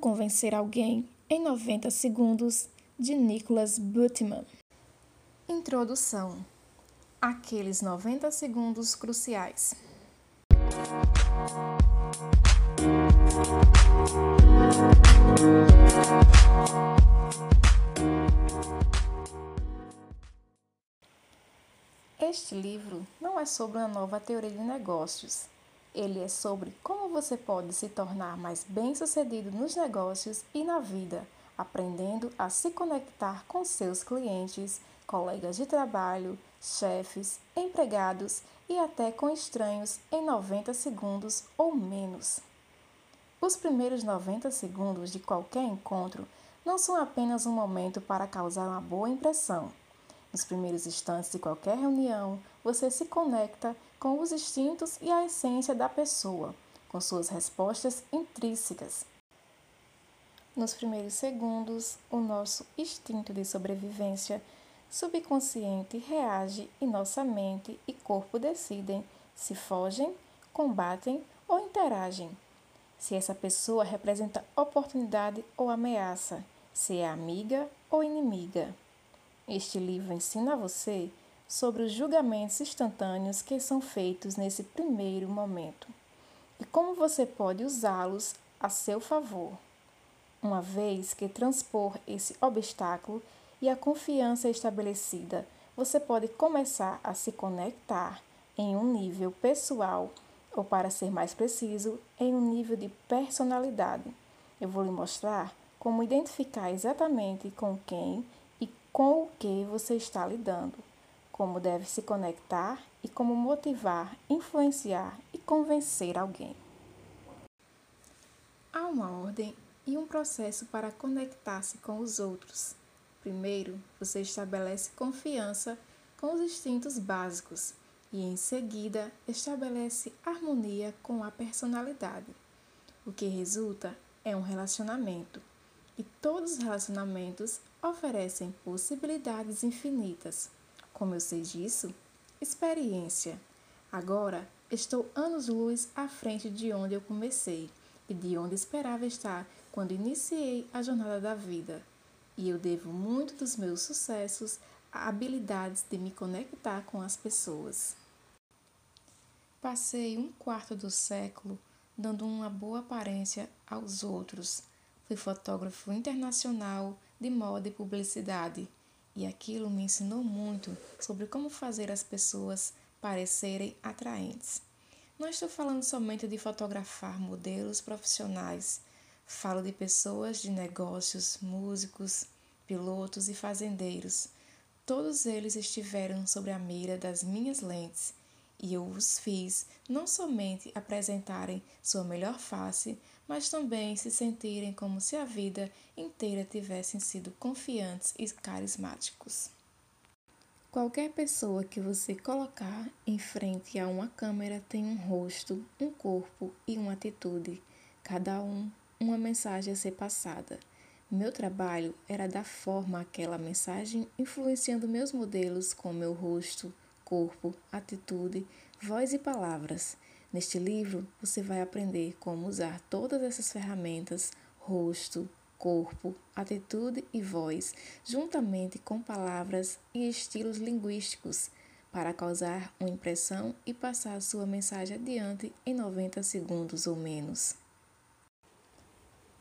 convencer alguém em 90 segundos de Nicholas Butman. Introdução: Aqueles 90 segundos cruciais. Este livro não é sobre uma nova teoria de negócios. Ele é sobre como você pode se tornar mais bem-sucedido nos negócios e na vida, aprendendo a se conectar com seus clientes, colegas de trabalho, chefes, empregados e até com estranhos em 90 segundos ou menos. Os primeiros 90 segundos de qualquer encontro não são apenas um momento para causar uma boa impressão nos primeiros instantes de qualquer reunião, você se conecta com os instintos e a essência da pessoa, com suas respostas intrínsecas. Nos primeiros segundos, o nosso instinto de sobrevivência subconsciente reage e nossa mente e corpo decidem se fogem, combatem ou interagem. Se essa pessoa representa oportunidade ou ameaça, se é amiga ou inimiga. Este livro ensina a você sobre os julgamentos instantâneos que são feitos nesse primeiro momento e como você pode usá-los a seu favor. Uma vez que transpor esse obstáculo e a confiança estabelecida, você pode começar a se conectar em um nível pessoal ou, para ser mais preciso, em um nível de personalidade. Eu vou lhe mostrar como identificar exatamente com quem com o que você está lidando, como deve se conectar e como motivar, influenciar e convencer alguém. Há uma ordem e um processo para conectar-se com os outros. Primeiro, você estabelece confiança com os instintos básicos e, em seguida, estabelece harmonia com a personalidade. O que resulta é um relacionamento. E todos os relacionamentos oferecem possibilidades infinitas. Como eu sei disso? Experiência. Agora estou anos-luz à frente de onde eu comecei e de onde esperava estar quando iniciei a jornada da vida. E eu devo muito dos meus sucessos a habilidades de me conectar com as pessoas. Passei um quarto do século dando uma boa aparência aos outros. Fui fotógrafo internacional de moda e publicidade, e aquilo me ensinou muito sobre como fazer as pessoas parecerem atraentes. Não estou falando somente de fotografar modelos profissionais, falo de pessoas de negócios, músicos, pilotos e fazendeiros. Todos eles estiveram sobre a mira das minhas lentes e eu os fiz não somente apresentarem sua melhor face, mas também se sentirem como se a vida inteira tivessem sido confiantes e carismáticos. Qualquer pessoa que você colocar em frente a uma câmera tem um rosto, um corpo e uma atitude, cada um uma mensagem a ser passada. Meu trabalho era dar forma àquela mensagem, influenciando meus modelos com meu rosto, corpo, atitude, voz e palavras. Neste livro, você vai aprender como usar todas essas ferramentas, rosto, corpo, atitude e voz, juntamente com palavras e estilos linguísticos, para causar uma impressão e passar sua mensagem adiante em 90 segundos ou menos.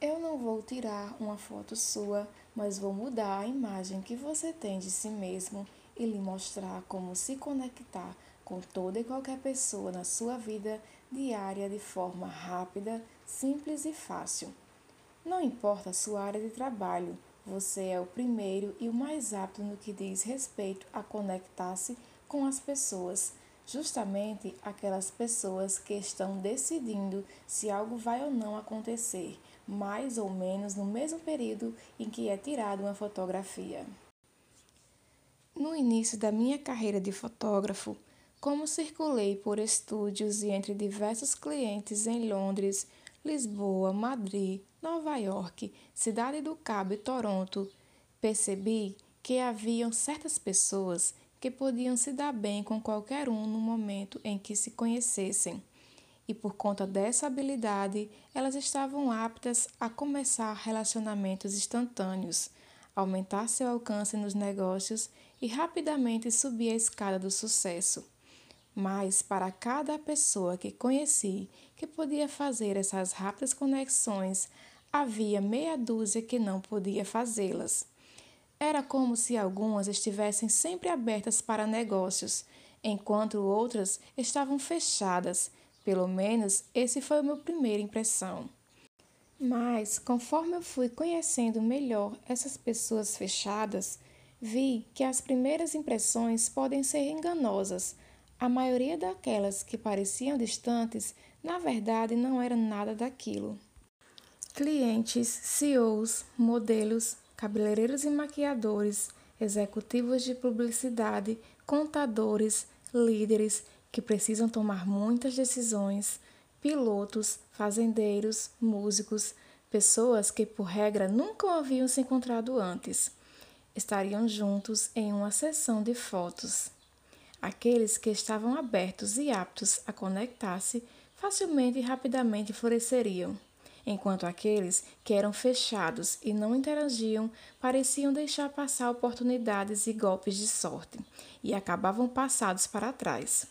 Eu não vou tirar uma foto sua, mas vou mudar a imagem que você tem de si mesmo e lhe mostrar como se conectar com toda e qualquer pessoa na sua vida diária de forma rápida, simples e fácil. Não importa a sua área de trabalho, você é o primeiro e o mais apto no que diz respeito a conectar-se com as pessoas, justamente aquelas pessoas que estão decidindo se algo vai ou não acontecer, mais ou menos no mesmo período em que é tirada uma fotografia. No início da minha carreira de fotógrafo, como circulei por estúdios e entre diversos clientes em Londres, Lisboa, Madrid, Nova York, Cidade do Cabo e Toronto, percebi que haviam certas pessoas que podiam se dar bem com qualquer um no momento em que se conhecessem. e por conta dessa habilidade, elas estavam aptas a começar relacionamentos instantâneos, aumentar seu alcance nos negócios e rapidamente subir a escada do sucesso. Mas para cada pessoa que conheci que podia fazer essas rápidas conexões, havia meia dúzia que não podia fazê-las. Era como se algumas estivessem sempre abertas para negócios, enquanto outras estavam fechadas pelo menos esse foi a minha primeira impressão. Mas, conforme eu fui conhecendo melhor essas pessoas fechadas, vi que as primeiras impressões podem ser enganosas. A maioria daquelas que pareciam distantes, na verdade, não era nada daquilo. Clientes, CEOs, modelos, cabeleireiros e maquiadores, executivos de publicidade, contadores, líderes, que precisam tomar muitas decisões, pilotos, fazendeiros, músicos, pessoas que por regra nunca haviam se encontrado antes. Estariam juntos em uma sessão de fotos. Aqueles que estavam abertos e aptos a conectar-se facilmente e rapidamente floresceriam, enquanto aqueles que eram fechados e não interagiam pareciam deixar passar oportunidades e golpes de sorte e acabavam passados para trás.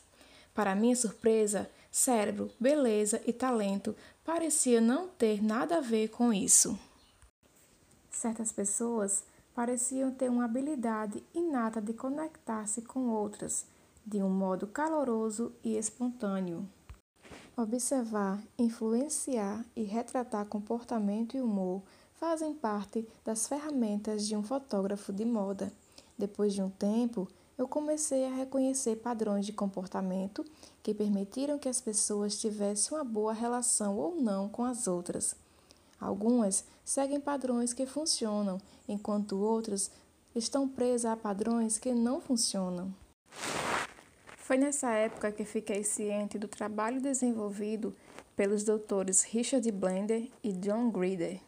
Para minha surpresa, cérebro, beleza e talento parecia não ter nada a ver com isso. Certas pessoas pareciam ter uma habilidade inata de conectar-se com outras de um modo caloroso e espontâneo. Observar, influenciar e retratar comportamento e humor fazem parte das ferramentas de um fotógrafo de moda. Depois de um tempo, eu comecei a reconhecer padrões de comportamento que permitiram que as pessoas tivessem uma boa relação ou não com as outras. Algumas seguem padrões que funcionam, enquanto outras estão presas a padrões que não funcionam. Foi nessa época que fiquei ciente do trabalho desenvolvido pelos doutores Richard Blender e John Grider.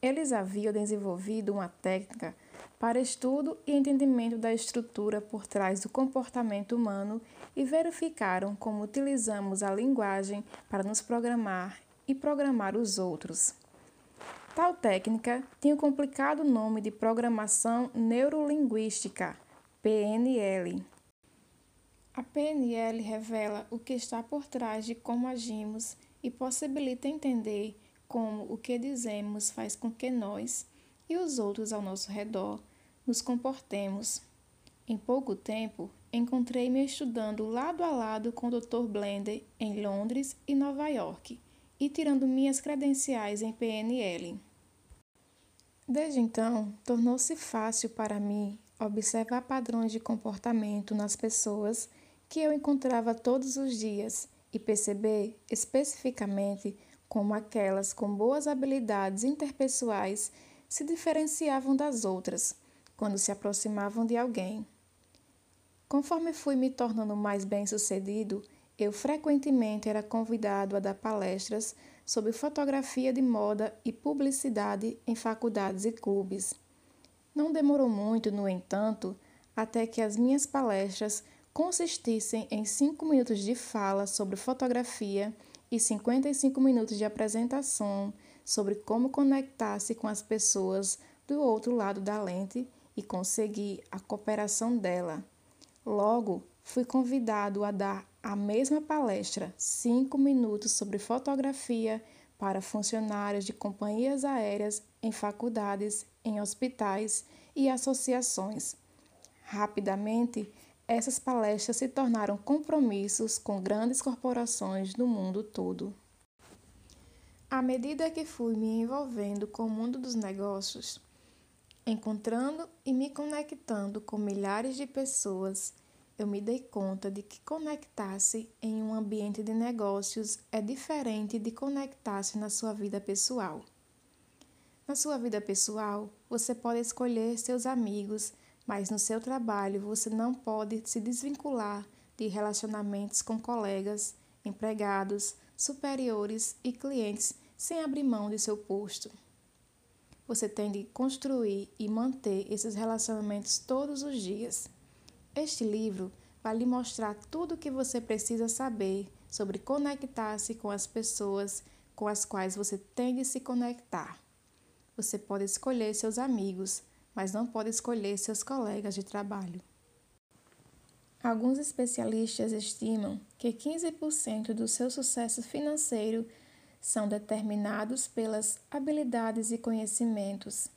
Eles haviam desenvolvido uma técnica para estudo e entendimento da estrutura por trás do comportamento humano e verificaram como utilizamos a linguagem para nos programar e programar os outros. Tal técnica tinha o complicado nome de Programação Neurolinguística, PNL. A PNL revela o que está por trás de como agimos e possibilita entender como o que dizemos faz com que nós, e os outros ao nosso redor nos comportemos. Em pouco tempo, encontrei-me estudando lado a lado com o Dr. Blender em Londres e Nova York e tirando minhas credenciais em PNL. Desde então, tornou-se fácil para mim observar padrões de comportamento nas pessoas que eu encontrava todos os dias e perceber especificamente como aquelas com boas habilidades interpessoais se diferenciavam das outras quando se aproximavam de alguém. Conforme fui me tornando mais bem-sucedido, eu frequentemente era convidado a dar palestras sobre fotografia de moda e publicidade em faculdades e clubes. Não demorou muito, no entanto, até que as minhas palestras consistissem em 5 minutos de fala sobre fotografia e 55 minutos de apresentação sobre como conectar-se com as pessoas do outro lado da lente e conseguir a cooperação dela. Logo, fui convidado a dar a mesma palestra, cinco minutos sobre fotografia para funcionários de companhias aéreas em faculdades, em hospitais e associações. Rapidamente, essas palestras se tornaram compromissos com grandes corporações do mundo todo. À medida que fui me envolvendo com o mundo dos negócios, encontrando e me conectando com milhares de pessoas, eu me dei conta de que conectar-se em um ambiente de negócios é diferente de conectar-se na sua vida pessoal. Na sua vida pessoal, você pode escolher seus amigos, mas no seu trabalho você não pode se desvincular de relacionamentos com colegas, empregados, superiores e clientes sem abrir mão de seu posto. Você tem de construir e manter esses relacionamentos todos os dias. Este livro vai lhe mostrar tudo o que você precisa saber sobre conectar-se com as pessoas com as quais você tem de se conectar. Você pode escolher seus amigos, mas não pode escolher seus colegas de trabalho. Alguns especialistas estimam que 15% do seu sucesso financeiro são determinados pelas habilidades e conhecimentos,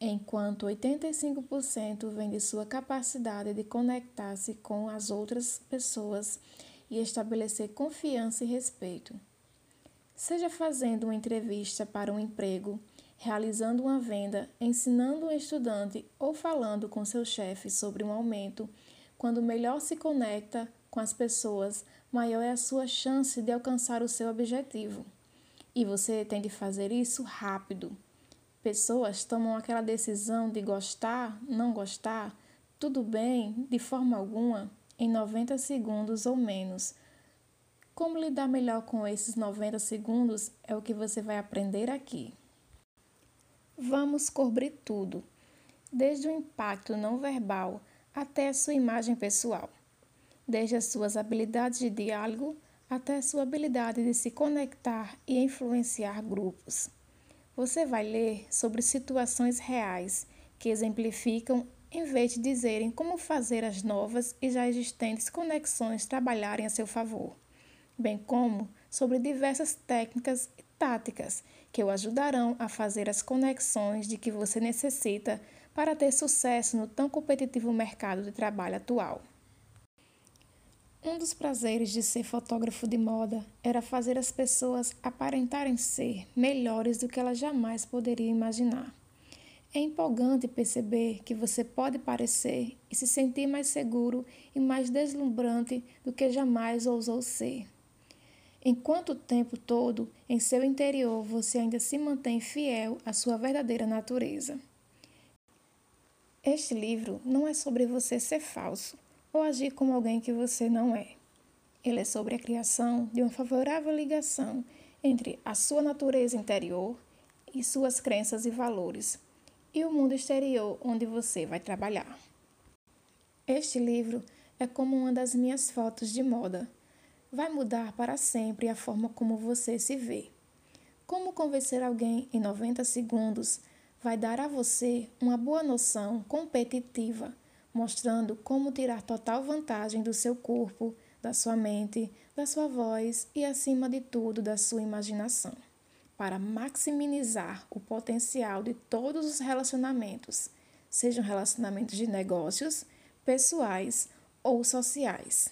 enquanto 85% vem de sua capacidade de conectar-se com as outras pessoas e estabelecer confiança e respeito. Seja fazendo uma entrevista para um emprego, realizando uma venda, ensinando um estudante ou falando com seu chefe sobre um aumento, quando melhor se conecta com as pessoas, maior é a sua chance de alcançar o seu objetivo. E você tem de fazer isso rápido. Pessoas tomam aquela decisão de gostar, não gostar, tudo bem, de forma alguma, em 90 segundos ou menos. Como lidar melhor com esses 90 segundos é o que você vai aprender aqui. Vamos cobrir tudo, desde o impacto não verbal até a sua imagem pessoal, desde as suas habilidades de diálogo até a sua habilidade de se conectar e influenciar grupos. Você vai ler sobre situações reais que exemplificam em vez de dizerem como fazer as novas e já existentes conexões trabalharem a seu favor, bem como sobre diversas técnicas e táticas que o ajudarão a fazer as conexões de que você necessita para ter sucesso no tão competitivo mercado de trabalho atual. Um dos prazeres de ser fotógrafo de moda era fazer as pessoas aparentarem ser melhores do que elas jamais poderiam imaginar. É empolgante perceber que você pode parecer e se sentir mais seguro e mais deslumbrante do que jamais ousou ser. Enquanto o tempo todo, em seu interior, você ainda se mantém fiel à sua verdadeira natureza. Este livro não é sobre você ser falso ou agir como alguém que você não é. Ele é sobre a criação de uma favorável ligação entre a sua natureza interior e suas crenças e valores e o mundo exterior onde você vai trabalhar. Este livro é como uma das minhas fotos de moda. Vai mudar para sempre a forma como você se vê. Como convencer alguém em 90 segundos vai dar a você uma boa noção competitiva, mostrando como tirar total vantagem do seu corpo, da sua mente, da sua voz e, acima de tudo, da sua imaginação, para maximizar o potencial de todos os relacionamentos, sejam relacionamentos de negócios, pessoais ou sociais.